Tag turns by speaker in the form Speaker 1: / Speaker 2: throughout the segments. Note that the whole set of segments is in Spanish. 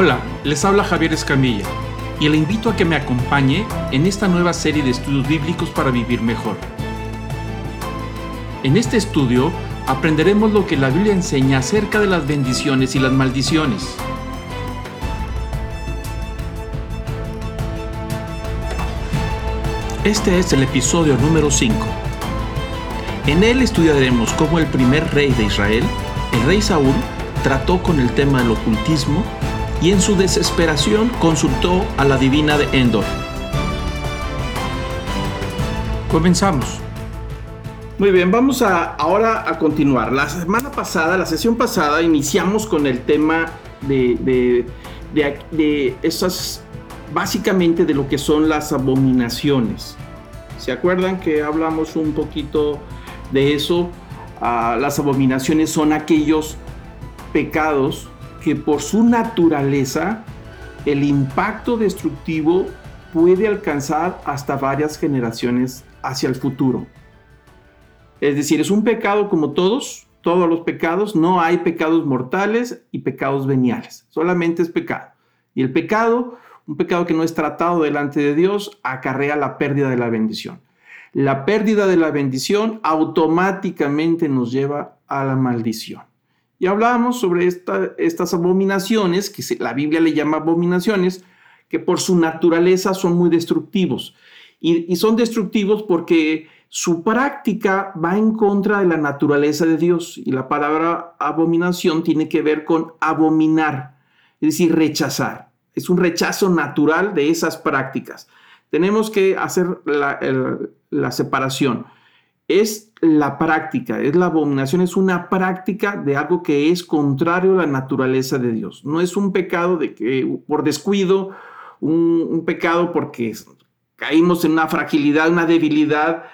Speaker 1: Hola, les habla Javier Escamilla y le invito a que me acompañe en esta nueva serie de estudios bíblicos para vivir mejor. En este estudio aprenderemos lo que la Biblia enseña acerca de las bendiciones y las maldiciones. Este es el episodio número 5. En él estudiaremos cómo el primer rey de Israel, el rey Saúl, trató con el tema del ocultismo y en su desesperación consultó a la divina de Endor. Comenzamos. Muy bien, vamos a, ahora a continuar. La semana pasada, la sesión pasada, iniciamos con el tema de, de, de, esas, básicamente de lo que son las abominaciones. ¿Se acuerdan que hablamos un poquito de eso? Ah, las abominaciones son aquellos pecados que por su naturaleza el impacto destructivo puede alcanzar hasta varias generaciones hacia el futuro. Es decir, es un pecado como todos, todos los pecados, no hay pecados mortales y pecados veniales, solamente es pecado. Y el pecado, un pecado que no es tratado delante de Dios, acarrea la pérdida de la bendición. La pérdida de la bendición automáticamente nos lleva a la maldición. Y hablábamos sobre estas abominaciones, que la Biblia le llama abominaciones, que por su naturaleza son muy destructivos. Y, son destructivos porque su práctica va en contra de la naturaleza de Dios. Y la palabra abominación tiene que ver con abominar, es decir, rechazar. Es un rechazo natural de esas prácticas. Tenemos que hacer la, la separación es la práctica, es la abominación, es una práctica de algo que es contrario a la naturaleza de Dios. No es un pecado de que por descuido, un, pecado porque caímos en una fragilidad, una debilidad.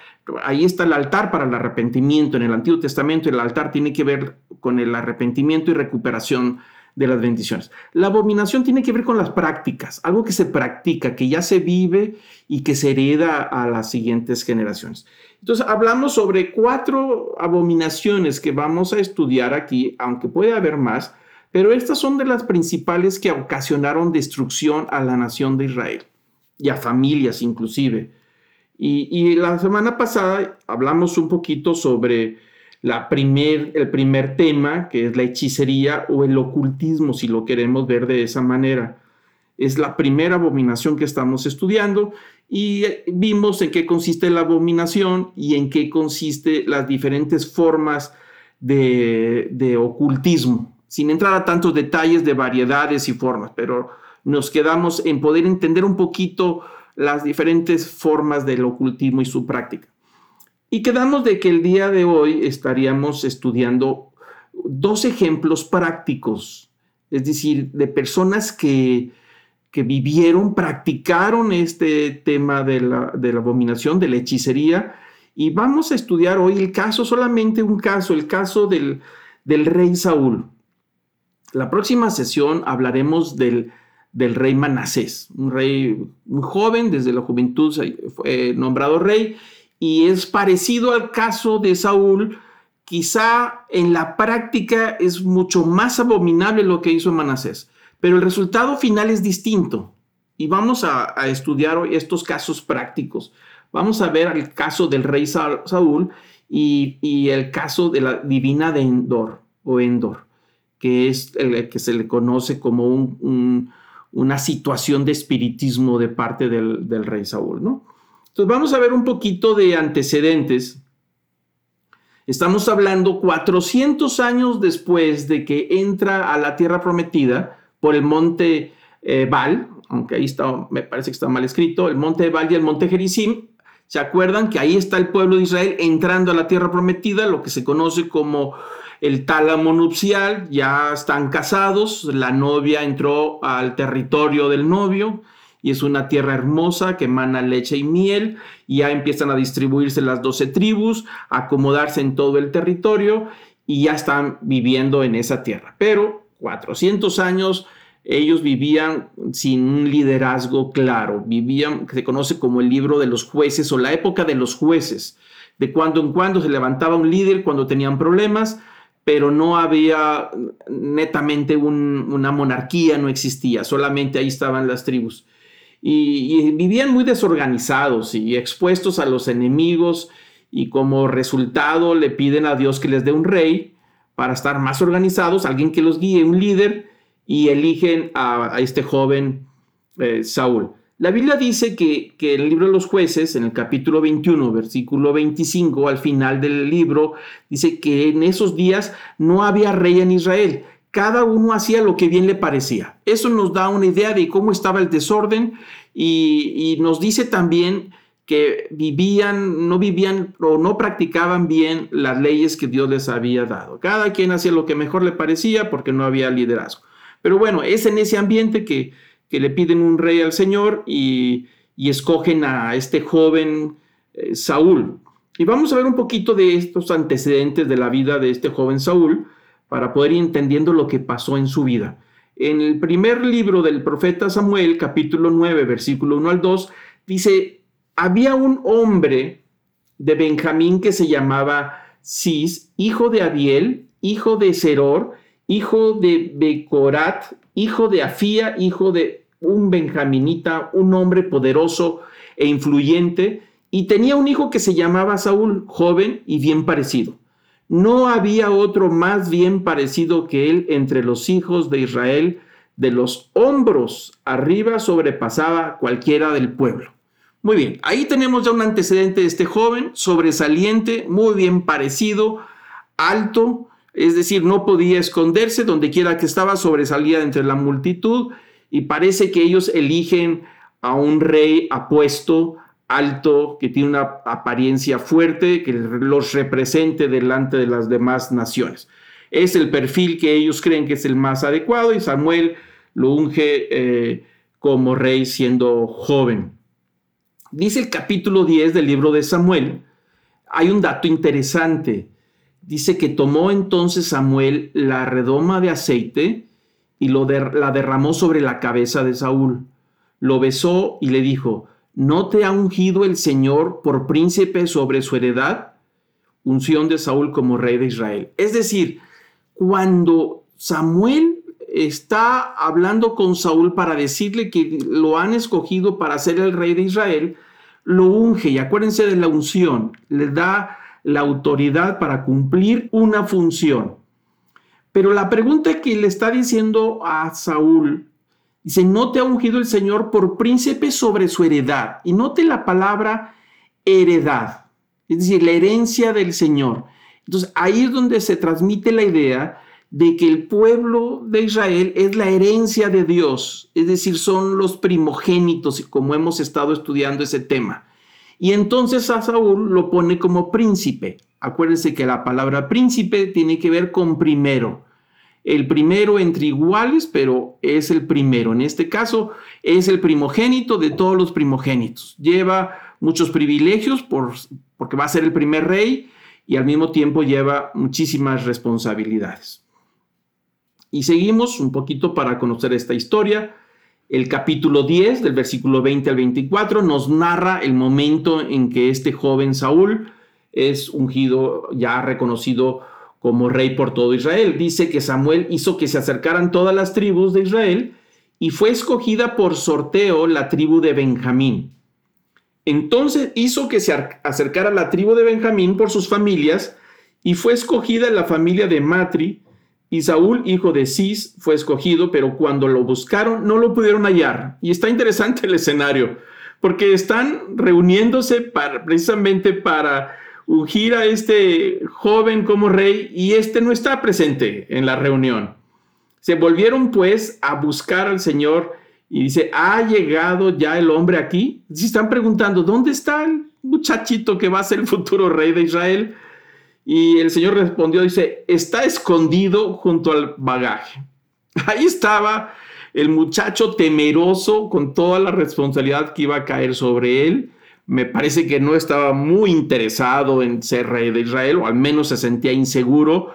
Speaker 1: Ahí está el altar para el arrepentimiento. En el Antiguo Testamento el altar tiene que ver con el arrepentimiento y recuperación de las bendiciones. La abominación tiene que ver con las prácticas, algo que se practica, que ya se vive y que se hereda a las siguientes generaciones. Entonces, hablamos sobre cuatro abominaciones que vamos a estudiar aquí, aunque puede haber más, pero estas son de las principales que ocasionaron destrucción a la nación de Israel y a familias inclusive. Y, y la semana pasada hablamos un poquito sobre el primer tema, que es la hechicería o el ocultismo, si lo queremos ver de esa manera. Es la primera abominación que estamos estudiando y vimos en qué consiste la abominación y en qué consiste las diferentes formas de, de ocultismo, sin entrar a tantos detalles de variedades y formas, pero nos quedamos en poder entender un poquito las diferentes formas del ocultismo y su práctica. Y quedamos de que el día de hoy estaríamos estudiando dos ejemplos prácticos, es decir, de personas que, que vivieron, practicaron este tema de la, de la abominación, de la hechicería, y vamos a estudiar hoy el caso, solamente un caso, el caso del, del rey Saúl. La próxima sesión hablaremos del, del rey Manasés, un rey muy joven, desde la juventud fue nombrado rey, y es parecido al caso de Saúl, quizá en la práctica es mucho más abominable lo que hizo Manasés, pero el resultado final es distinto. Y vamos a, estudiar hoy estos casos prácticos. Vamos a ver el caso del rey Saúl y, el caso de la divina de Endor o Endor, que es el que se le conoce como una situación de espiritismo de parte del, del rey Saúl, ¿no? Entonces vamos a ver un poquito de antecedentes. Estamos hablando 400 años después de que entra a la tierra prometida por el monte eh, aunque ahí está, me parece que está mal escrito, el monte Baal y el monte Gerizim. ¿Se acuerdan que ahí está el pueblo de Israel entrando a la tierra prometida, lo que se conoce como el tálamo nupcial? Ya están casados, la novia entró al territorio del novio, y es una tierra hermosa que emana leche y miel y ya empiezan a distribuirse las doce tribus, a acomodarse en todo el territorio y ya están viviendo en esa tierra. Pero 400 años ellos vivían sin un liderazgo claro, vivían, se conoce como el libro de los jueces o la época de los jueces. De cuando en cuando se levantaba un líder cuando tenían problemas, pero no había netamente una monarquía, no existía, solamente ahí estaban las tribus. Y, vivían muy desorganizados y expuestos a los enemigos y como resultado le piden a Dios que les dé un rey para estar más organizados, alguien que los guíe, un líder, y eligen a, este joven eh, Saúl. La Biblia dice que, que, el libro de los jueces, en el capítulo 21, versículo 25, al final del libro, dice que en esos días no había rey en Israel. Cada uno hacía lo que bien le parecía. Eso nos da una idea de cómo estaba el desorden y, y nos dice también que vivían, no vivían o no practicaban bien las leyes que Dios les había dado. Cada quien hacía lo que mejor le parecía porque no había liderazgo. Pero bueno, es en ese ambiente que que le piden un rey al Señor y, escogen a este joven eh, Saúl. Y vamos a ver un poquito de estos antecedentes de la vida de este joven Saúl para poder ir entendiendo lo que pasó en su vida. En el primer libro del profeta Samuel, capítulo 9, versículo 1 al 2, dice, había un hombre de Benjamín que se llamaba Cis, hijo de Abiel, hijo de Seror, hijo de Becorat, hijo de Afía, hijo de un benjaminita, un hombre poderoso e influyente, y tenía un hijo que se llamaba Saúl, joven y bien parecido. No había otro más bien parecido que él entre los hijos de Israel, de los hombros arriba sobrepasaba cualquiera del pueblo. Muy bien, ahí tenemos ya un antecedente de este joven, sobresaliente, muy bien parecido, alto, es decir, no podía esconderse, donde quiera que estaba sobresalía entre la multitud y parece que ellos eligen a un rey apuesto, alto, que tiene una apariencia fuerte, que los represente delante de las demás naciones. Es el perfil que ellos creen que es el más adecuado y Samuel lo unge eh, como rey siendo joven. Dice el capítulo 10 del libro de Samuel, hay un dato interesante dice que tomó entonces Samuel la redoma de aceite y lo la derramó sobre la cabeza de Saúl. Lo besó y le dijo, ¿no te ha ungido el Señor por príncipe sobre su heredad? Unción de Saúl como rey de Israel. Es decir, cuando Samuel está hablando con Saúl para decirle que lo han escogido para ser el rey de Israel, lo unge, y acuérdense de la unción, le da la autoridad para cumplir una función. Pero la pregunta que le está diciendo a Saúl, dice, no te ha ungido el Señor por príncipe sobre su heredad. Y note la palabra heredad, es decir, la herencia del Señor. Entonces ahí es donde se transmite la idea de que el pueblo de Israel es la herencia de Dios, es decir, son los primogénitos, como hemos estado estudiando ese tema. Y entonces a Saúl lo pone como príncipe. Acuérdense que la palabra príncipe tiene que ver con primero. El primero entre iguales, pero es el primero. En este caso es el primogénito de todos los primogénitos. Lleva muchos privilegios por, porque va a ser el primer rey y al mismo tiempo lleva muchísimas responsabilidades. Y seguimos un poquito para conocer esta historia. El capítulo 10, del versículo 20 al 24, nos narra el momento en que este joven Saúl es ungido, ya reconocido como rey por todo Israel. Dice que Samuel hizo que se acercaran todas las tribus de Israel y fue escogida por sorteo la tribu de Benjamín. Entonces hizo que se acercara la tribu de Benjamín por sus familias y fue escogida la familia de Matri, y Saúl, hijo de Cis, fue escogido, pero cuando lo buscaron no lo pudieron hallar. Y está interesante el escenario, porque están reuniéndose precisamente para ungir a este joven como rey y este no está presente en la reunión. Se volvieron pues a buscar al Señor y dice, ¿ha llegado ya el hombre aquí? Si están preguntando, ¿dónde está el muchachito que va a ser el futuro rey de Israel? Y el Señor respondió, dice, está escondido junto al bagaje. Ahí estaba el muchacho temeroso con toda la responsabilidad que iba a caer sobre él. Me parece que no estaba muy interesado en ser rey de Israel, o al menos se sentía inseguro,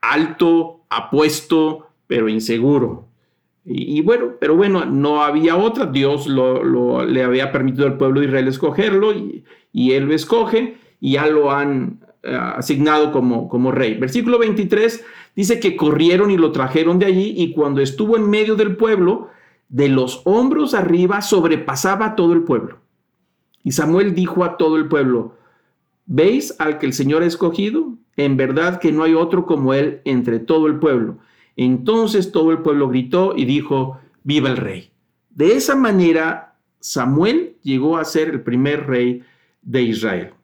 Speaker 1: alto, apuesto, pero inseguro. Y, bueno, pero bueno, no había otra. Dios lo, le había permitido al pueblo de Israel escogerlo y, él lo escoge y ya lo han eh, asignado como, como rey. Versículo 23 dice que corrieron y lo trajeron de allí y cuando estuvo en medio del pueblo, de los hombros arriba sobrepasaba todo el pueblo. Y Samuel dijo a todo el pueblo, ¿veis al que el Señor ha escogido? En verdad que no hay otro como él entre todo el pueblo. Entonces todo el pueblo gritó y dijo, viva el rey. De esa manera, Samuel llegó a ser el primer rey de Israel.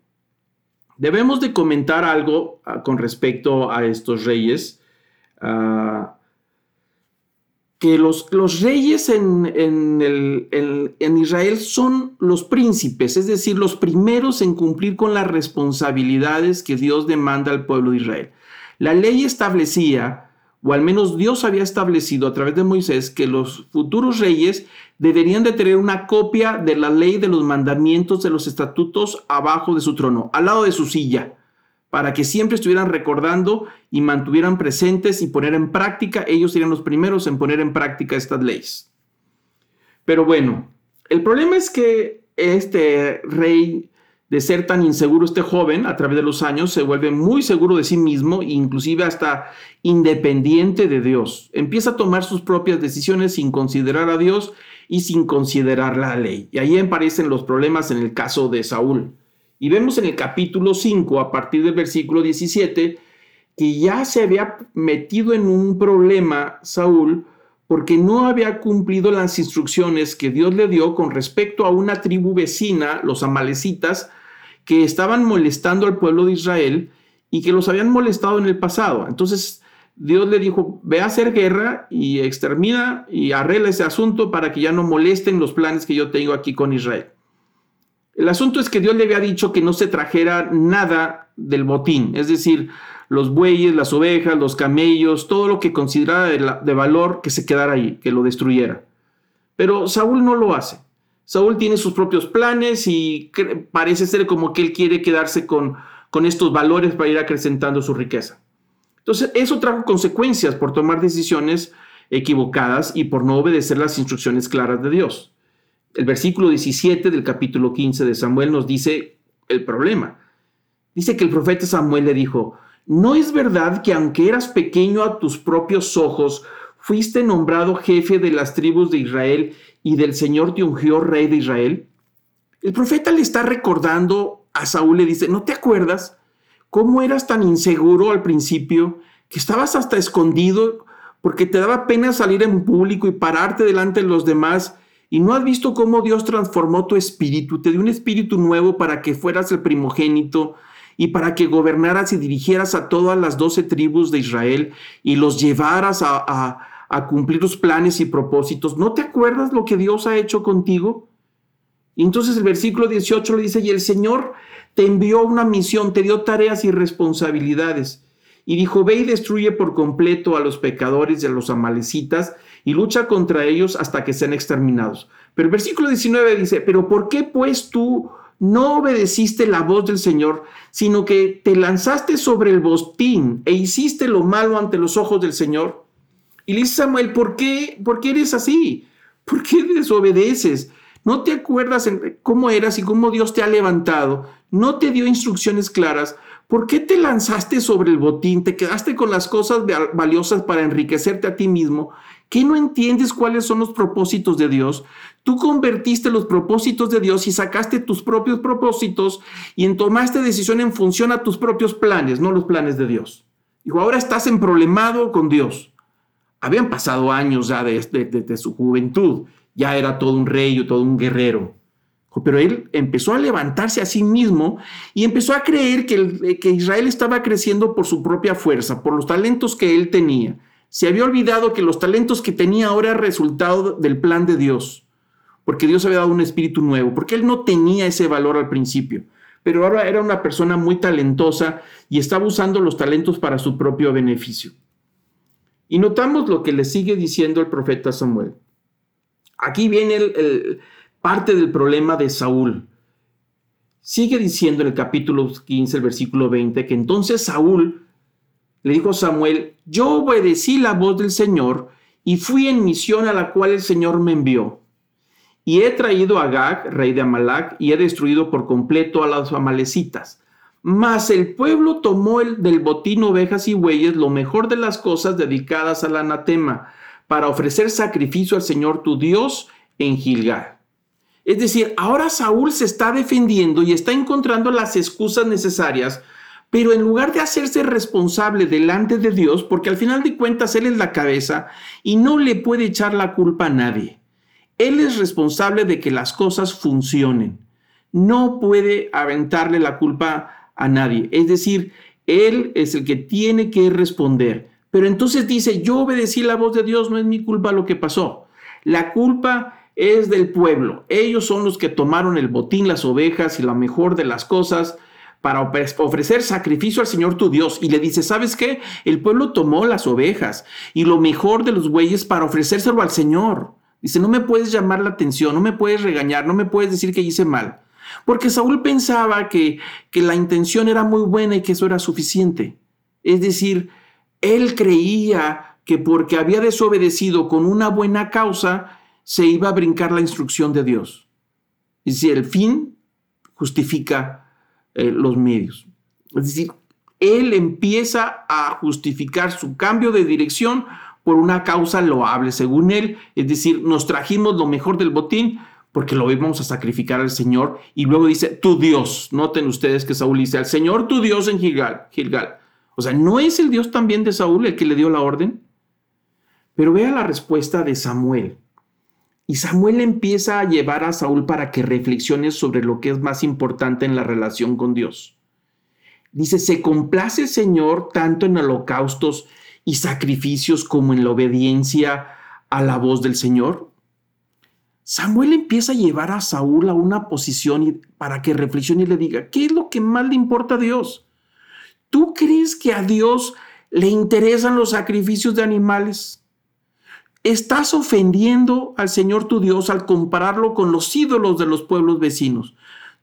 Speaker 1: Debemos de comentar algo ah, con respecto a estos reyes. Ah, que los, los reyes en, en, Israel son los príncipes, es decir, los primeros en cumplir con las responsabilidades que Dios demanda al pueblo de Israel. La ley establecía, o al menos Dios había establecido a través de Moisés, que los futuros reyes deberían de tener una copia de la ley de los mandamientos de los estatutos abajo de su trono, al lado de su silla para que siempre estuvieran recordando y mantuvieran presentes y poner en práctica, ellos serían los primeros en poner en práctica estas leyes. Pero bueno, el problema es que este rey, de ser tan inseguro, este joven, a través de los años, se vuelve muy seguro de sí mismo, inclusive hasta independiente de Dios. Empieza a tomar sus propias decisiones sin considerar a Dios y sin considerar la ley. Y ahí aparecen los problemas en el caso de Saúl. Y vemos en el capítulo 5, a partir del versículo 17, que ya se había metido en un problema Saúl porque no había cumplido las instrucciones que Dios le dio con respecto a una tribu vecina, los amalecitas, que estaban molestando al pueblo de Israel y que los habían molestado en el pasado. Entonces Dios le dijo, ve a hacer guerra y extermina y arregla ese asunto para que ya no molesten los planes que yo tengo aquí con Israel. El asunto es que Dios le había dicho que no se trajera nada del botín, es decir, los bueyes, las ovejas, los camellos, todo lo que consideraba de, valor que se quedara ahí, que lo destruyera. Pero Saúl no lo hace. Saúl tiene sus propios planes y parece ser como que él quiere quedarse con, con estos valores para ir acrecentando su riqueza. Entonces, eso trajo consecuencias por tomar decisiones equivocadas y por no obedecer las instrucciones claras de Dios el versículo 17 del capítulo 15 de Samuel nos dice el problema. Dice que el profeta Samuel le dijo, ¿no es verdad que aunque eras pequeño a tus propios ojos, fuiste nombrado jefe de las tribus de Israel y del Señor te ungió rey de Israel? El profeta le está recordando a Saúl, le dice, ¿no te acuerdas cómo eras tan inseguro al principio que estabas hasta escondido porque te daba pena salir en público y pararte delante de los demás ¿Y no has visto cómo Dios transformó tu espíritu? Te dio un espíritu nuevo para que fueras el primogénito y para que gobernaras y dirigieras a todas las doce tribus de Israel y los llevaras a, cumplir tus planes y propósitos. ¿No te acuerdas lo que Dios ha hecho contigo? Y entonces el versículo 18 le dice, y el Señor te envió una misión, te dio tareas y responsabilidades. Y dijo, ve y destruye por completo a los pecadores y a los amalecitas y lucha contra ellos hasta que sean exterminados. Pero el versículo 19 dice, pero ¿por qué pues tú no obedeciste la voz del Señor, sino que te lanzaste sobre el bostín e hiciste lo malo ante los ojos del Señor? Y le dice Samuel, ¿por qué, ¿por qué eres así? ¿Por qué desobedeces? ¿No te acuerdas cómo eras y cómo Dios te ha levantado? ¿No te dio instrucciones claras? ¿Por qué te lanzaste sobre el botín? ¿Te quedaste con las cosas valiosas para enriquecerte a ti mismo? ¿Qué no entiendes cuáles son los propósitos de Dios? Tú convertiste los propósitos de Dios y sacaste tus propios propósitos y tomaste decisión en función a tus propios planes, no los planes de Dios. Dijo, ahora estás en problemado con Dios. Habían pasado años ya desde de, su juventud, ya era todo un rey o todo un guerrero. Pero él empezó a levantarse a sí mismo y empezó a creer que, que Israel estaba creciendo por su propia fuerza, por los talentos que él tenía. Se había olvidado que los talentos que tenía ahora eran resultado del plan de Dios, porque Dios había dado un espíritu nuevo, porque él no tenía ese valor al principio, pero ahora era una persona muy talentosa y estaba usando los talentos para su propio beneficio. Y notamos lo que le sigue diciendo el profeta Samuel. Aquí viene el parte del problema de Saúl. Sigue diciendo en el capítulo 15, el versículo 20, que entonces Saúl le dijo Samuel, yo obedecí la voz del Señor y fui en misión a la cual el Señor me envió. Y he traído a Gag, rey de Amalac, y he destruido por completo a los amalecitas. Mas el pueblo tomó el, del botín ovejas y bueyes, lo mejor de las cosas dedicadas al anatema, para ofrecer sacrificio al Señor tu Dios en Gilgal. Es decir, ahora Saúl se está defendiendo y está encontrando las excusas necesarias, pero en lugar de hacerse responsable delante de Dios, porque al final de cuentas Él es la cabeza y no le puede echar la culpa a nadie. Él es responsable de que las cosas funcionen. No puede aventarle la culpa a nadie. Es decir, Él es el que tiene que responder. Pero entonces dice, yo obedecí la voz de Dios, no es mi culpa lo que pasó. La culpa es del pueblo. Ellos son los que tomaron el botín, las ovejas y la mejor de las cosas para ofrecer sacrificio al Señor tu Dios. Y le dice, ¿sabes qué? El pueblo tomó las ovejas y lo mejor de los bueyes para ofrecérselo al Señor. Dice, no me puedes llamar la atención, no me puedes regañar, no me puedes decir que hice mal. Porque Saúl pensaba que, que la intención era muy buena y que eso era suficiente. Es decir, él creía que porque había desobedecido con una buena causa, se iba a brincar la instrucción de Dios. Y si el fin justifica eh, los medios. Es decir, él empieza a justificar su cambio de dirección por una causa loable, según él. Es decir, nos trajimos lo mejor del botín porque lo íbamos a sacrificar al Señor. Y luego dice, tu Dios. Noten ustedes que Saúl dice, al Señor tu Dios en Gilgal. Gilgal. O sea, ¿no es el Dios también de Saúl el que le dio la orden? Pero vea la respuesta de Samuel. Y Samuel empieza a llevar a Saúl para que reflexione sobre lo que es más importante en la relación con Dios. Dice, ¿se complace el Señor tanto en holocaustos y sacrificios como en la obediencia a la voz del Señor? Samuel empieza a llevar a Saúl a una posición para que reflexione y le diga, ¿qué es lo que más le importa a Dios? ¿Tú crees que a Dios le interesan los sacrificios de animales? Estás ofendiendo al Señor tu Dios al compararlo con los ídolos de los pueblos vecinos.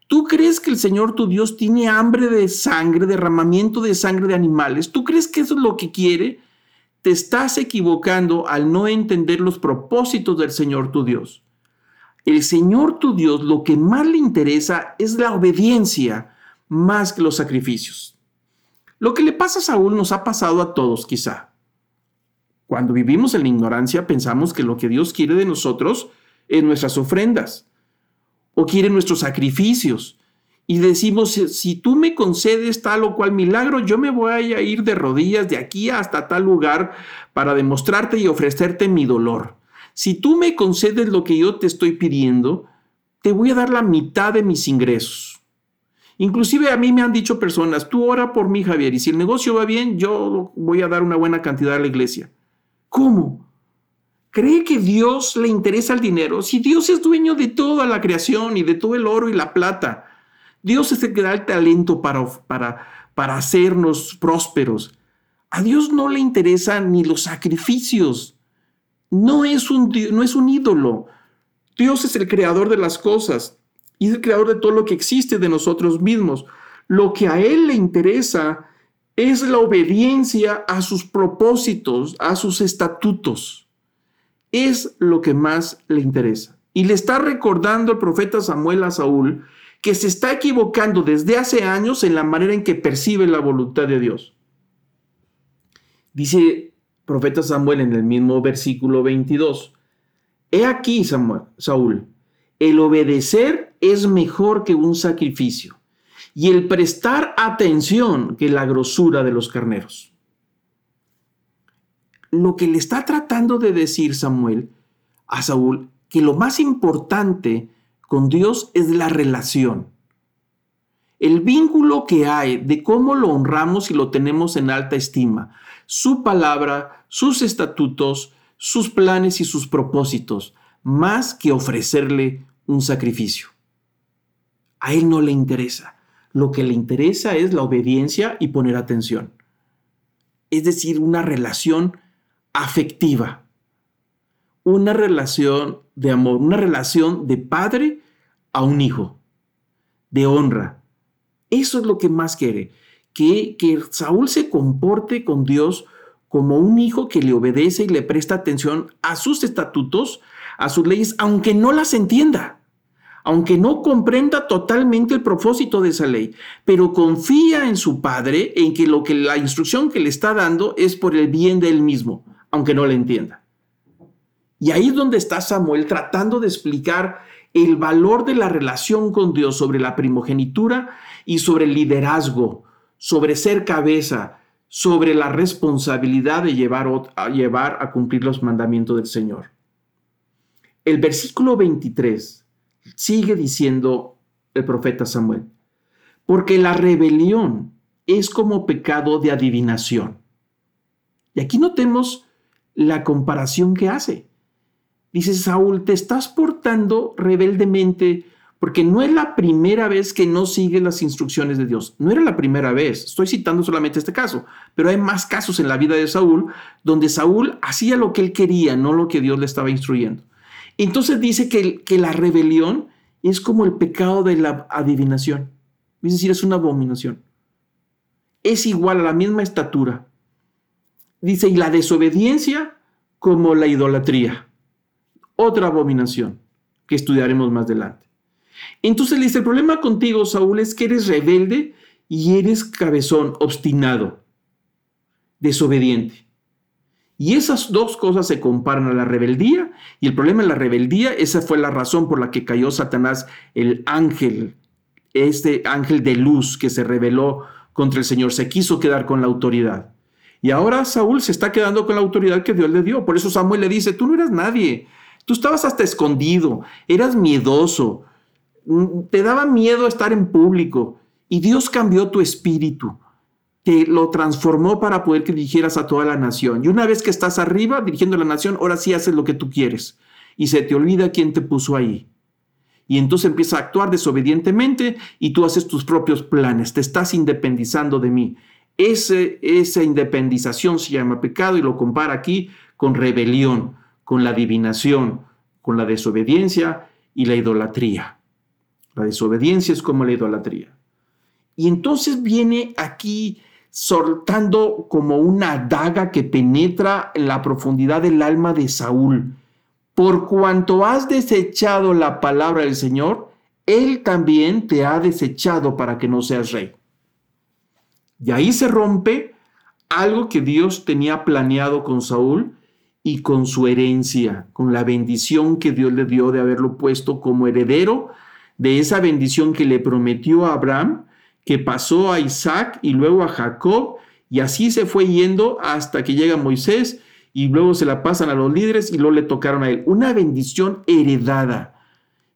Speaker 1: ¿Tú crees que el Señor tu Dios tiene hambre de sangre, derramamiento de sangre de animales? ¿Tú crees que eso es lo que quiere? Te estás equivocando al no entender los propósitos del Señor tu Dios. El Señor tu Dios lo que más le interesa es la obediencia más que los sacrificios. Lo que le pasa a Saúl nos ha pasado a todos quizá. Cuando vivimos en la ignorancia pensamos que lo que Dios quiere de nosotros es nuestras ofrendas o quiere nuestros sacrificios. Y decimos, si tú me concedes tal o cual milagro, yo me voy a ir de rodillas de aquí hasta tal lugar para demostrarte y ofrecerte mi dolor. Si tú me concedes lo que yo te estoy pidiendo, te voy a dar la mitad de mis ingresos. Inclusive a mí me han dicho personas, tú ora por mí, Javier, y si el negocio va bien, yo voy a dar una buena cantidad a la iglesia. ¿Cómo? ¿Cree que Dios le interesa el dinero? Si Dios es dueño de toda la creación y de todo el oro y la plata, Dios es el que da el talento para, para, para hacernos prósperos. A Dios no le interesan ni los sacrificios. No es un, no es un ídolo. Dios es el creador de las cosas y el creador de todo lo que existe de nosotros mismos. Lo que a Él le interesa es la obediencia a sus propósitos, a sus estatutos. Es lo que más le interesa. Y le está recordando el profeta Samuel a Saúl que se está equivocando desde hace años en la manera en que percibe la voluntad de Dios. Dice profeta Samuel en el mismo versículo 22, He aquí, Samuel, Saúl, el obedecer es mejor que un sacrificio y el prestar atención que la grosura de los carneros. Lo que le está tratando de decir Samuel a Saúl, que lo más importante con Dios es la relación. El vínculo que hay de cómo lo honramos y lo tenemos en alta estima. Su palabra, sus estatutos, sus planes y sus propósitos, más que ofrecerle un sacrificio. A él no le interesa. Lo que le interesa es la obediencia y poner atención. Es decir, una relación afectiva. Una relación de amor, una relación de padre a un hijo, de honra. Eso es lo que más quiere, que, que Saúl se comporte con Dios como un hijo que le obedece y le presta atención a sus estatutos, a sus leyes, aunque no las entienda aunque no comprenda totalmente el propósito de esa ley, pero confía en su padre en que lo que la instrucción que le está dando es por el bien de él mismo, aunque no la entienda. Y ahí es donde está Samuel tratando de explicar el valor de la relación con Dios sobre la primogenitura y sobre el liderazgo, sobre ser cabeza, sobre la responsabilidad de llevar a, llevar a cumplir los mandamientos del Señor. El versículo 23 sigue diciendo el profeta Samuel, porque la rebelión es como pecado de adivinación. Y aquí notemos la comparación que hace. Dice Saúl, te estás portando rebeldemente porque no es la primera vez que no sigue las instrucciones de Dios. No era la primera vez. Estoy citando solamente este caso, pero hay más casos en la vida de Saúl donde Saúl hacía lo que él quería, no lo que Dios le estaba instruyendo. Entonces dice que, la rebelión es como el pecado de la adivinación. Es decir, es una abominación. Es igual a la misma estatura. Dice, y la desobediencia como la idolatría. Otra abominación que estudiaremos más adelante. Entonces dice, el problema contigo, Saúl, es que eres rebelde y eres cabezón, obstinado, desobediente. Y esas dos cosas se comparan a la rebeldía y el problema de la rebeldía, esa fue la razón por la que cayó Satanás, el ángel, este ángel de luz que se rebeló contra el Señor, se quiso quedar con la autoridad. Y ahora Saúl se está quedando con la autoridad que Dios le dio. Por eso Samuel le dice, tú no eras nadie, tú estabas hasta escondido, eras miedoso, mm, te daba miedo estar en público. Y Dios cambió tu espíritu que lo transformó para poder que dirigieras a toda la nación. Y una vez que estás arriba dirigiendo a la nación, ahora sí haces lo que tú quieres. Y se te olvida quién te puso ahí. Y entonces empieza a actuar desobedientemente y tú haces tus propios planes. Te estás independizando de mí. Ese, esa independización se llama pecado y lo compara aquí con rebelión, con la adivinación, con la desobediencia y la idolatría. La desobediencia es como la idolatría. Y entonces viene aquí soltando como una daga que penetra en la profundidad del alma de Saúl. Por cuanto has desechado la palabra del Señor, Él también te ha desechado para que no seas rey. Y ahí se rompe algo que Dios tenía planeado con Saúl y con su herencia, con la bendición que Dios le dio de haberlo puesto como heredero de esa bendición que le prometió a Abraham que pasó a Isaac y luego a Jacob, y así se fue yendo hasta que llega Moisés, y luego se la pasan a los líderes y luego le tocaron a él. Una bendición heredada.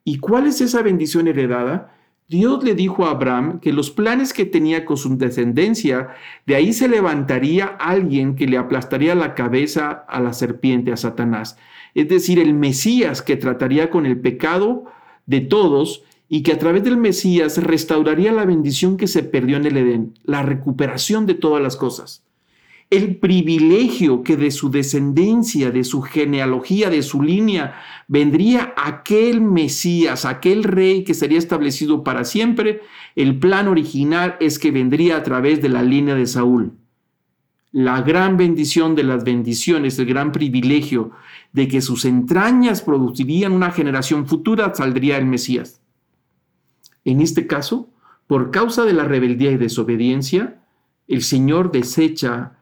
Speaker 1: ¿Y cuál es esa bendición heredada? Dios le dijo a Abraham que los planes que tenía con su descendencia, de ahí se levantaría alguien que le aplastaría la cabeza a la serpiente, a Satanás. Es decir, el Mesías que trataría con el pecado de todos y que a través del Mesías restauraría la bendición que se perdió en el Edén, la recuperación de todas las cosas. El privilegio que de su descendencia, de su genealogía, de su línea, vendría aquel Mesías, aquel rey que sería establecido para siempre, el plan original es que vendría a través de la línea de Saúl. La gran bendición de las bendiciones, el gran privilegio de que sus entrañas producirían una generación futura, saldría el Mesías. En este caso, por causa de la rebeldía y desobediencia, el Señor desecha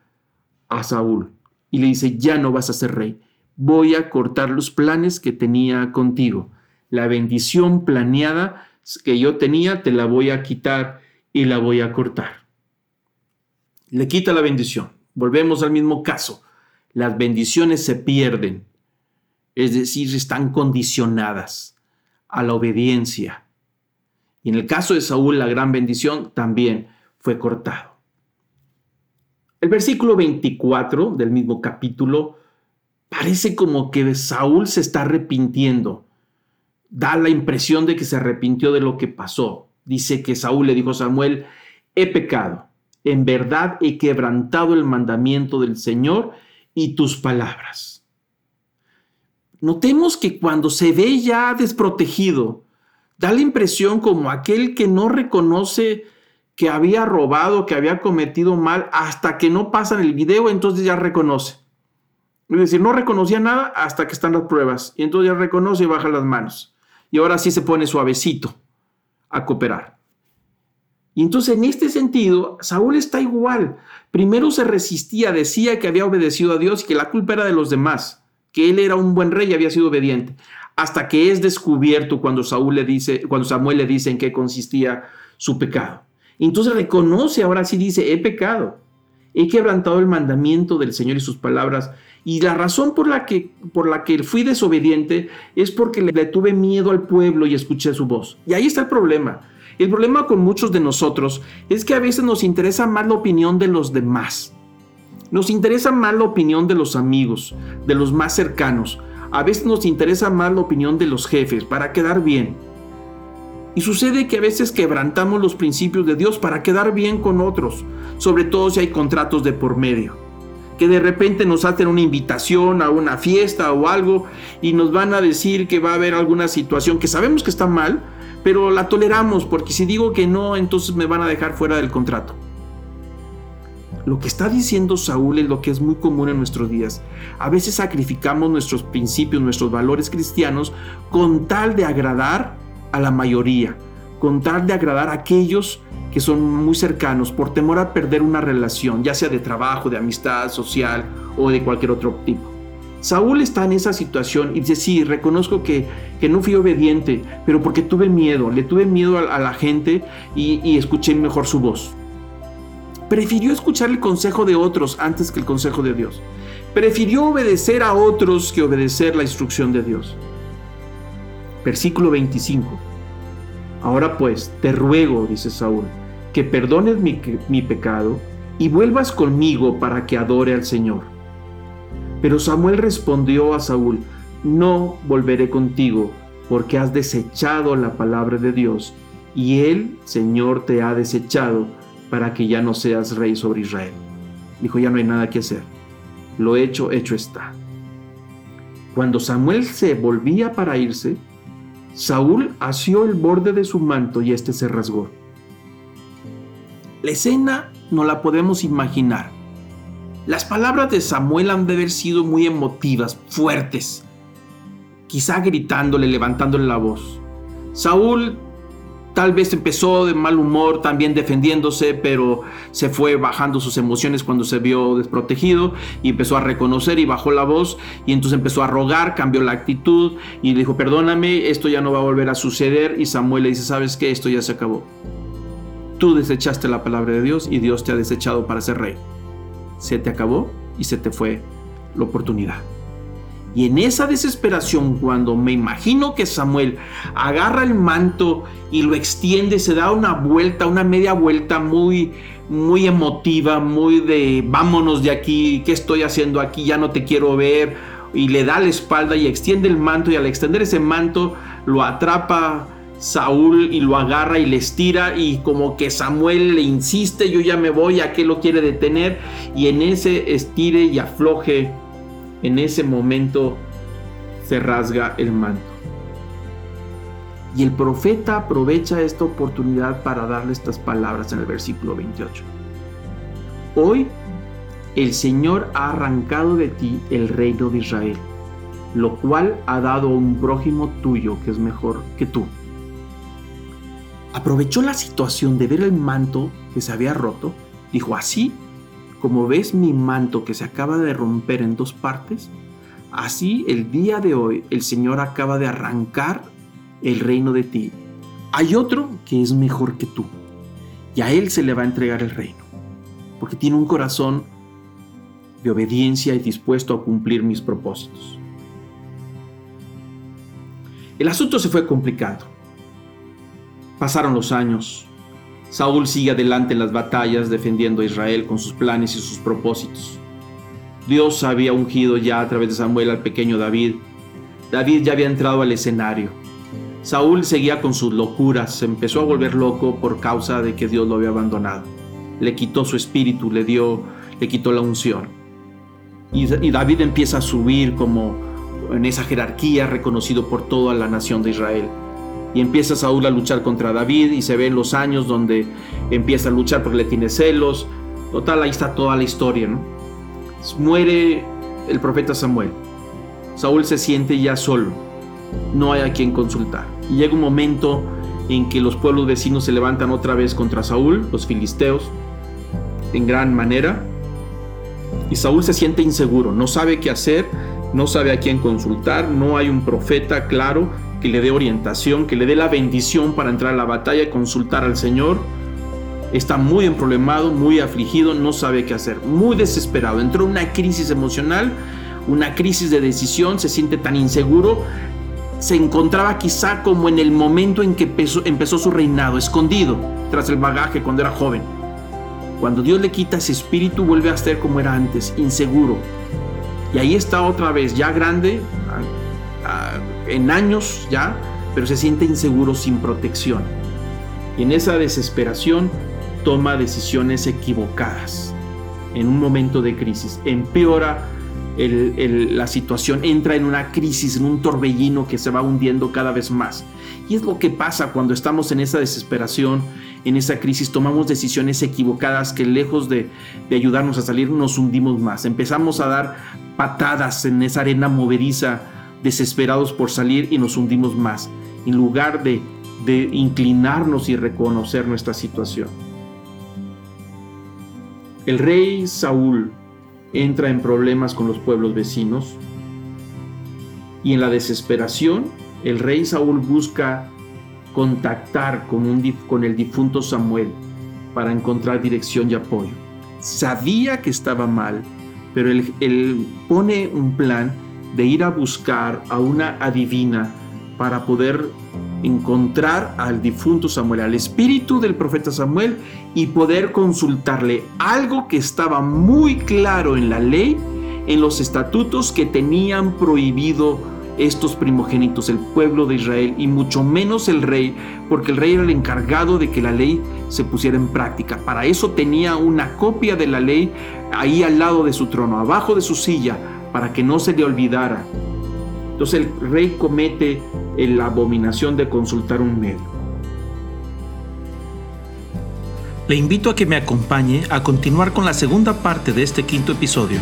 Speaker 1: a Saúl y le dice, ya no vas a ser rey, voy a cortar los planes que tenía contigo. La bendición planeada que yo tenía, te la voy a quitar y la voy a cortar. Le quita la bendición. Volvemos al mismo caso. Las bendiciones se pierden, es decir, están condicionadas a la obediencia en el caso de Saúl, la gran bendición también fue cortado. El versículo 24 del mismo capítulo parece como que Saúl se está arrepintiendo. Da la impresión de que se arrepintió de lo que pasó. Dice que Saúl le dijo a Samuel, he pecado, en verdad he quebrantado el mandamiento del Señor y tus palabras. Notemos que cuando se ve ya desprotegido, da la impresión como aquel que no reconoce que había robado, que había cometido mal, hasta que no pasan el video, entonces ya reconoce. Es decir, no reconocía nada hasta que están las pruebas, y entonces ya reconoce y baja las manos. y ahora sí se pone suavecito a cooperar. Y entonces en este sentido, Saúl está igual. Primero se resistía, decía que había obedecido a Dios y que la culpa era de los demás, que él era un buen rey y había sido obediente, hasta que es descubierto cuando Saúl le dice, cuando Samuel le dice en qué consistía su pecado. Entonces reconoce, ahora sí dice, he pecado, he quebrantado el mandamiento del Señor y sus palabras. Y la razón por la que, por la que fui desobediente es porque le tuve miedo al pueblo y escuché su voz. Y ahí está el problema. El problema con muchos de nosotros es que a veces nos interesa más la opinión de los demás. Nos interesa más la opinión de los amigos, de los más cercanos. A veces nos interesa más la opinión de los jefes para quedar bien. Y sucede que a veces quebrantamos los principios de Dios para quedar bien con otros, sobre todo si hay contratos de por medio. Que de repente nos hacen una invitación a una fiesta o algo y nos van a decir que va a haber alguna situación que sabemos que está mal, pero la toleramos porque si digo que no, entonces me van a dejar fuera del contrato. Lo que está diciendo Saúl es lo que es muy común en nuestros días. A veces sacrificamos nuestros principios, nuestros valores cristianos con tal de agradar a la mayoría, con tal de agradar a aquellos que son muy cercanos por temor a perder una relación, ya sea de trabajo, de amistad social o de cualquier otro tipo. Saúl está en esa situación y dice, sí, reconozco que, que no fui obediente, pero porque tuve miedo, le tuve miedo a, la gente y, y escuché mejor su voz. Prefirió escuchar el consejo de otros antes que el consejo de Dios. Prefirió obedecer a otros que obedecer la instrucción de Dios. Versículo 25. Ahora pues, te ruego, dice Saúl, que perdones mi, mi pecado y vuelvas conmigo para que adore al Señor. Pero Samuel respondió a Saúl, no volveré contigo, porque has desechado la palabra de Dios, y él, Señor, te ha desechado para que ya no seas rey sobre Israel. Dijo, ya no hay nada que hacer. Lo hecho, hecho está. Cuando Samuel se volvía para irse, Saúl asió el borde de su manto y éste se rasgó. La escena no la podemos imaginar. Las palabras de Samuel han de haber sido muy emotivas, fuertes, quizá gritándole, levantándole la voz. Saúl Tal vez empezó de mal humor, también defendiéndose, pero se fue bajando sus emociones cuando se vio desprotegido y empezó a reconocer y bajó la voz y entonces empezó a rogar, cambió la actitud y dijo, perdóname, esto ya no va a volver a suceder y Samuel le dice, ¿sabes qué? Esto ya se acabó. Tú desechaste la palabra de Dios y Dios te ha desechado para ser rey. Se te acabó y se te fue la oportunidad. Y en esa desesperación, cuando me imagino que Samuel agarra el manto y lo extiende, se da una vuelta, una media vuelta muy, muy emotiva, muy de vámonos de aquí, ¿qué estoy haciendo aquí? Ya no te quiero ver. Y le da la espalda y extiende el manto y al extender ese manto lo atrapa Saúl y lo agarra y le estira y como que Samuel le insiste, yo ya me voy, ¿a qué lo quiere detener? Y en ese estire y afloje en ese momento se rasga el manto. Y el profeta aprovecha esta oportunidad para darle estas palabras en el versículo 28. Hoy el Señor ha arrancado de ti el reino de Israel, lo cual ha dado a un prójimo tuyo que es mejor que tú. Aprovechó la situación de ver el manto que se había roto, dijo así como ves mi manto que se acaba de romper en dos partes, así el día de hoy el Señor acaba de arrancar el reino de ti. Hay otro que es mejor que tú y a Él se le va a entregar el reino, porque tiene un corazón de obediencia y dispuesto a cumplir mis propósitos. El asunto se fue complicando. Pasaron los años, Saúl sigue adelante en las batallas defendiendo a Israel con sus planes y sus propósitos. Dios había ungido ya a través de Samuel al pequeño David. David ya había entrado al escenario. Saúl seguía con sus locuras, se empezó a volver loco por causa de que Dios lo había abandonado. Le quitó su espíritu, le dio, le quitó la unción. Y, y David empieza a subir como en esa jerarquía reconocido por toda la nación de Israel empieza Saúl a luchar contra David y se ven los años donde empieza a luchar porque le tiene celos. Total, ahí está toda la historia, ¿no? Muere el profeta Samuel. Saúl se siente ya solo. no hay a quien consultar. Y llega un momento en que los pueblos vecinos se levantan otra vez contra Saúl, los filisteos, en gran manera. Y Saúl se siente inseguro, no sabe qué hacer, no sabe a quién consultar, no hay un profeta claro que le dé orientación, que le dé la bendición para entrar a la batalla y consultar al Señor. Está muy emproblemado, muy afligido, no sabe qué hacer, muy desesperado. Entró en una crisis emocional, una crisis de decisión, se siente tan inseguro. Se encontraba quizá como en el momento en que empezó, su reinado, escondido tras el bagaje cuando era joven. Cuando Dios le quita ese espíritu, vuelve a ser como era antes, inseguro. Y ahí está otra vez, ya grande, en años ya, pero se siente inseguro sin protección. Y en esa desesperación toma decisiones equivocadas. En un momento de crisis, empeora la situación, entra en una crisis, en un torbellino que se va hundiendo cada vez más. Y es lo que pasa cuando estamos en esa desesperación, en esa crisis, tomamos decisiones equivocadas que lejos de, ayudarnos a salir, nos hundimos más. Empezamos a dar patadas en esa arena movediza desesperados por salir y nos hundimos más, en lugar de, de inclinarnos y reconocer nuestra situación. El rey Saúl entra en problemas con los pueblos vecinos y en la desesperación el rey Saúl busca contactar con, un, con el difunto Samuel para encontrar dirección y apoyo. Sabía que estaba mal, pero él, él pone un plan de ir a buscar a una adivina para poder encontrar al difunto Samuel, al espíritu del profeta Samuel y poder consultarle algo que estaba muy claro en la ley, en los estatutos que tenían prohibido estos primogénitos, el pueblo de Israel y mucho menos el rey, porque el rey era el encargado de que la ley se pusiera en práctica. Para eso tenía una copia de la ley ahí al lado de su trono, abajo de su silla, para que no se le olvidara. Entonces el rey comete la abominación de consultar un medio.
Speaker 2: Le invito a que me acompañe a continuar con la segunda parte de este quinto episodio